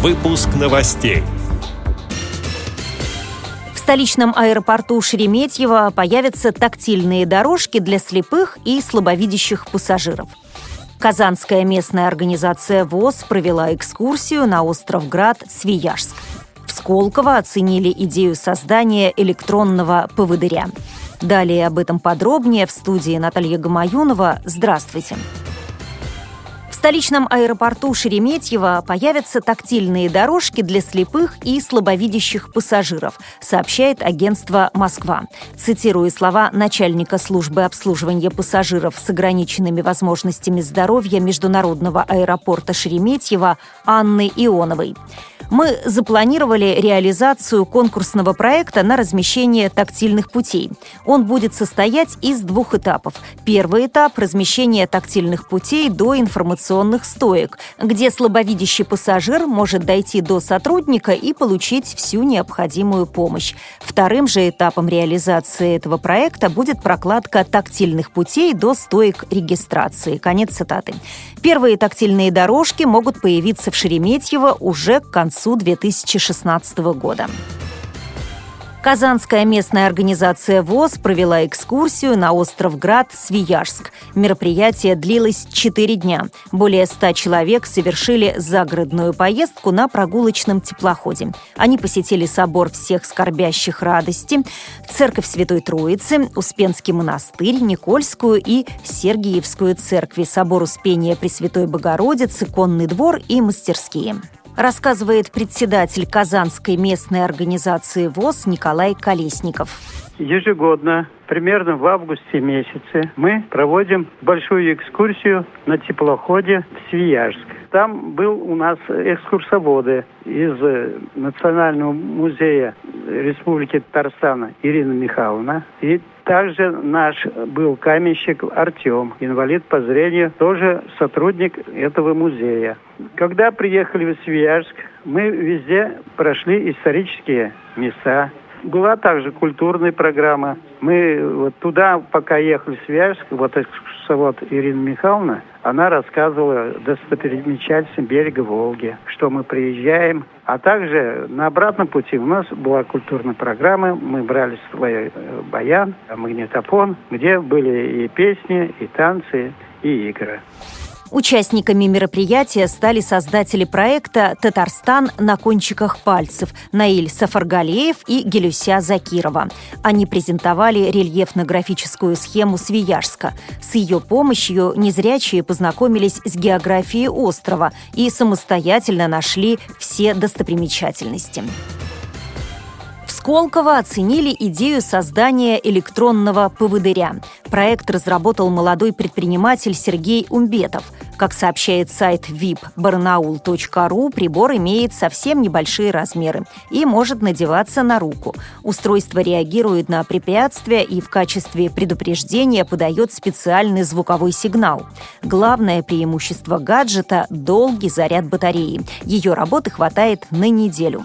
Выпуск новостей. В столичном аэропорту Шереметьево появятся тактильные дорожки для слепых и слабовидящих пассажиров. Казанская местная организация ВОЗ провела экскурсию на остров Град Свияжск. В Сколково оценили идею создания электронного поводыря. Далее об этом подробнее в студии Наталья Гамаюнова. Здравствуйте. Здравствуйте столичном аэропорту Шереметьево появятся тактильные дорожки для слепых и слабовидящих пассажиров, сообщает агентство «Москва». Цитирую слова начальника службы обслуживания пассажиров с ограниченными возможностями здоровья Международного аэропорта Шереметьево Анны Ионовой мы запланировали реализацию конкурсного проекта на размещение тактильных путей. Он будет состоять из двух этапов. Первый этап – размещение тактильных путей до информационных стоек, где слабовидящий пассажир может дойти до сотрудника и получить всю необходимую помощь. Вторым же этапом реализации этого проекта будет прокладка тактильных путей до стоек регистрации. Конец цитаты. Первые тактильные дорожки могут появиться в Шереметьево уже к концу концу 2016 года. Казанская местная организация ВОЗ провела экскурсию на остров Град Свияжск. Мероприятие длилось 4 дня. Более 100 человек совершили загородную поездку на прогулочном теплоходе. Они посетили собор всех скорбящих радости, церковь Святой Троицы, Успенский монастырь, Никольскую и Сергиевскую церкви, собор Успения Пресвятой Богородицы, конный двор и мастерские рассказывает председатель Казанской местной организации ВОЗ Николай Колесников. Ежегодно, примерно в августе месяце, мы проводим большую экскурсию на теплоходе в Свияжск. Там был у нас экскурсоводы из Национального музея Республики Татарстан Ирина Михайловна и также наш был каменщик Артем, инвалид по зрению, тоже сотрудник этого музея. Когда приехали в Свияжск, мы везде прошли исторические места, была также культурная программа. Мы вот туда, пока ехали в Свияжск, вот экскурсовод Ирина Михайловна, она рассказывала достопримечательности берега Волги, что мы приезжаем. А также на обратном пути у нас была культурная программа. Мы брали свой э, баян, магнитофон, где были и песни, и танцы, и игры. Участниками мероприятия стали создатели проекта «Татарстан на кончиках пальцев» Наиль Сафаргалеев и Гелюся Закирова. Они презентовали рельефно-графическую схему Свияжска. С ее помощью незрячие познакомились с географией острова и самостоятельно нашли все достопримечательности. Сколково оценили идею создания электронного поводыря. Проект разработал молодой предприниматель Сергей Умбетов. Как сообщает сайт vipbarnaul.ru, прибор имеет совсем небольшие размеры и может надеваться на руку. Устройство реагирует на препятствия и в качестве предупреждения подает специальный звуковой сигнал. Главное преимущество гаджета – долгий заряд батареи. Ее работы хватает на неделю.